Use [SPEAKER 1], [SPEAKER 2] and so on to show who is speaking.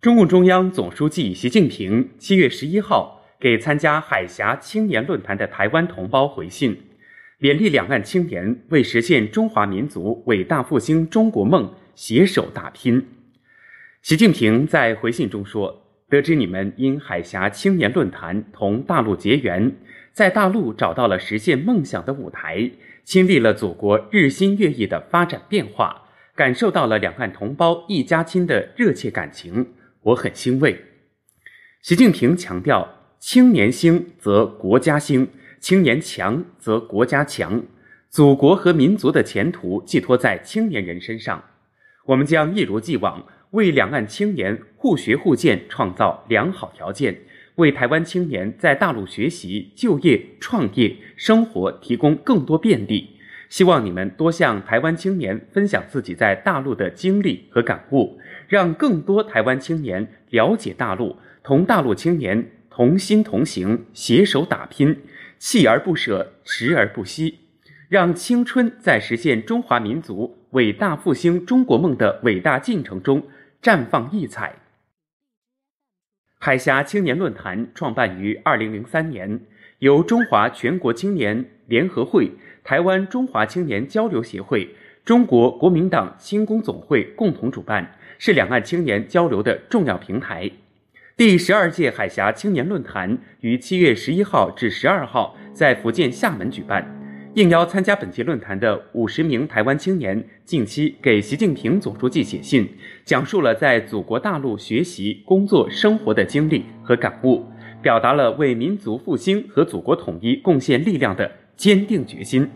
[SPEAKER 1] 中共中央总书记习近平七月十一号给参加海峡青年论坛的台湾同胞回信，勉励两岸青年为实现中华民族伟大复兴中国梦携手打拼。习近平在回信中说：“得知你们因海峡青年论坛同大陆结缘，在大陆找到了实现梦想的舞台，亲历了祖国日新月异的发展变化，感受到了两岸同胞一家亲的热切感情。”我很欣慰。习近平强调：“青年兴则国家兴，青年强则国家强。祖国和民族的前途寄托在青年人身上。我们将一如既往为两岸青年互学互鉴创造良好条件，为台湾青年在大陆学习、就业、创业、生活提供更多便利。希望你们多向台湾青年分享自己在大陆的经历和感悟。”让更多台湾青年了解大陆，同大陆青年同心同行，携手打拼，锲而不舍，持而不息，让青春在实现中华民族伟大复兴中国梦的伟大进程中绽放异彩。海峡青年论坛创办于二零零三年，由中华全国青年联合会、台湾中华青年交流协会、中国国民党青工总会共同主办。是两岸青年交流的重要平台。第十二届海峡青年论坛于七月十一号至十二号在福建厦门举办。应邀参加本届论坛的五十名台湾青年近期给习近平总书记写信，讲述了在祖国大陆学习、工作、生活的经历和感悟，表达了为民族复兴和祖国统一贡献力量的坚定决心。